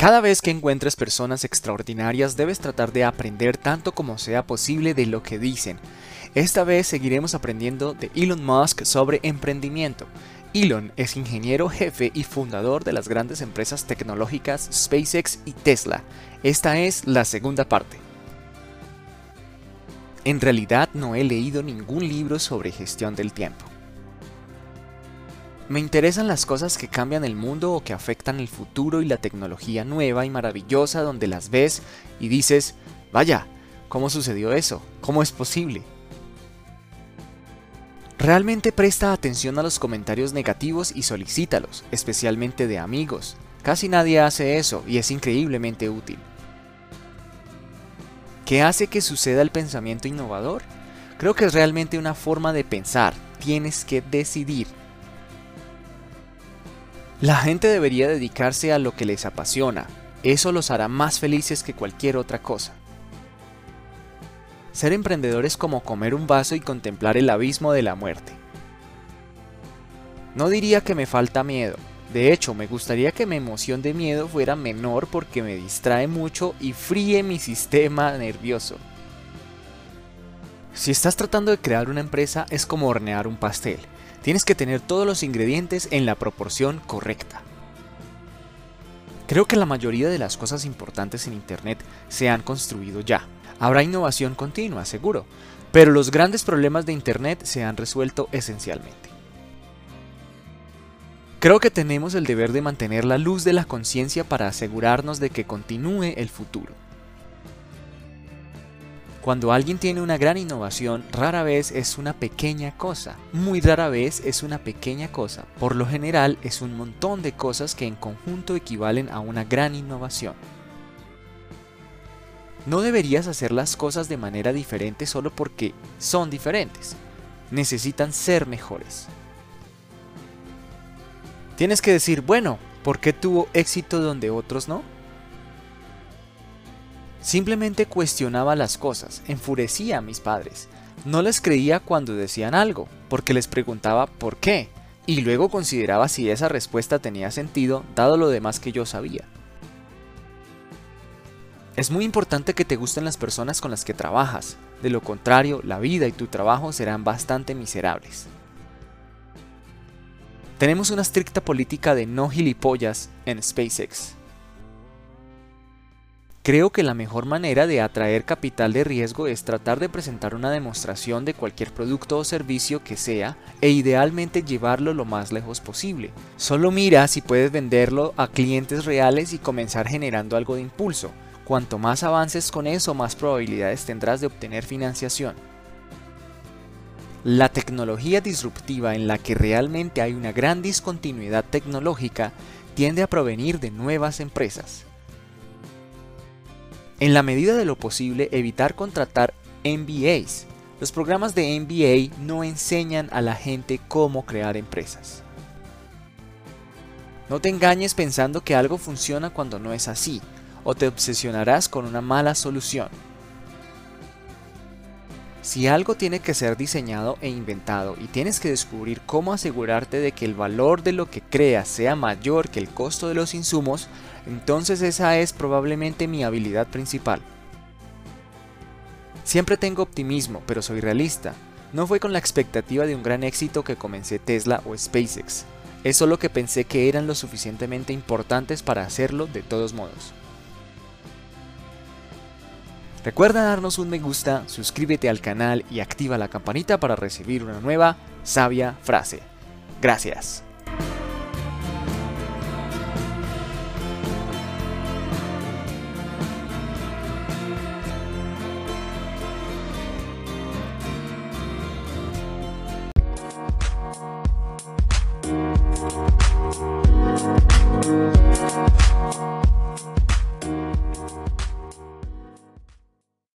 Cada vez que encuentres personas extraordinarias debes tratar de aprender tanto como sea posible de lo que dicen. Esta vez seguiremos aprendiendo de Elon Musk sobre emprendimiento. Elon es ingeniero jefe y fundador de las grandes empresas tecnológicas SpaceX y Tesla. Esta es la segunda parte. En realidad no he leído ningún libro sobre gestión del tiempo. Me interesan las cosas que cambian el mundo o que afectan el futuro y la tecnología nueva y maravillosa donde las ves y dices, vaya, ¿cómo sucedió eso? ¿Cómo es posible? Realmente presta atención a los comentarios negativos y solicítalos, especialmente de amigos. Casi nadie hace eso y es increíblemente útil. ¿Qué hace que suceda el pensamiento innovador? Creo que es realmente una forma de pensar. Tienes que decidir. La gente debería dedicarse a lo que les apasiona. Eso los hará más felices que cualquier otra cosa. Ser emprendedor es como comer un vaso y contemplar el abismo de la muerte. No diría que me falta miedo. De hecho, me gustaría que mi emoción de miedo fuera menor porque me distrae mucho y fríe mi sistema nervioso. Si estás tratando de crear una empresa es como hornear un pastel. Tienes que tener todos los ingredientes en la proporción correcta. Creo que la mayoría de las cosas importantes en Internet se han construido ya. Habrá innovación continua, seguro, pero los grandes problemas de Internet se han resuelto esencialmente. Creo que tenemos el deber de mantener la luz de la conciencia para asegurarnos de que continúe el futuro. Cuando alguien tiene una gran innovación, rara vez es una pequeña cosa, muy rara vez es una pequeña cosa, por lo general es un montón de cosas que en conjunto equivalen a una gran innovación. No deberías hacer las cosas de manera diferente solo porque son diferentes, necesitan ser mejores. Tienes que decir, bueno, ¿por qué tuvo éxito donde otros no? Simplemente cuestionaba las cosas, enfurecía a mis padres. No les creía cuando decían algo, porque les preguntaba por qué, y luego consideraba si esa respuesta tenía sentido dado lo demás que yo sabía. Es muy importante que te gusten las personas con las que trabajas, de lo contrario la vida y tu trabajo serán bastante miserables. Tenemos una estricta política de no gilipollas en SpaceX. Creo que la mejor manera de atraer capital de riesgo es tratar de presentar una demostración de cualquier producto o servicio que sea e idealmente llevarlo lo más lejos posible. Solo mira si puedes venderlo a clientes reales y comenzar generando algo de impulso. Cuanto más avances con eso, más probabilidades tendrás de obtener financiación. La tecnología disruptiva en la que realmente hay una gran discontinuidad tecnológica tiende a provenir de nuevas empresas. En la medida de lo posible, evitar contratar MBAs. Los programas de MBA no enseñan a la gente cómo crear empresas. No te engañes pensando que algo funciona cuando no es así, o te obsesionarás con una mala solución. Si algo tiene que ser diseñado e inventado y tienes que descubrir cómo asegurarte de que el valor de lo que creas sea mayor que el costo de los insumos, entonces esa es probablemente mi habilidad principal. Siempre tengo optimismo, pero soy realista. No fue con la expectativa de un gran éxito que comencé Tesla o SpaceX. Es solo que pensé que eran lo suficientemente importantes para hacerlo de todos modos. Recuerda darnos un me gusta, suscríbete al canal y activa la campanita para recibir una nueva sabia frase. Gracias.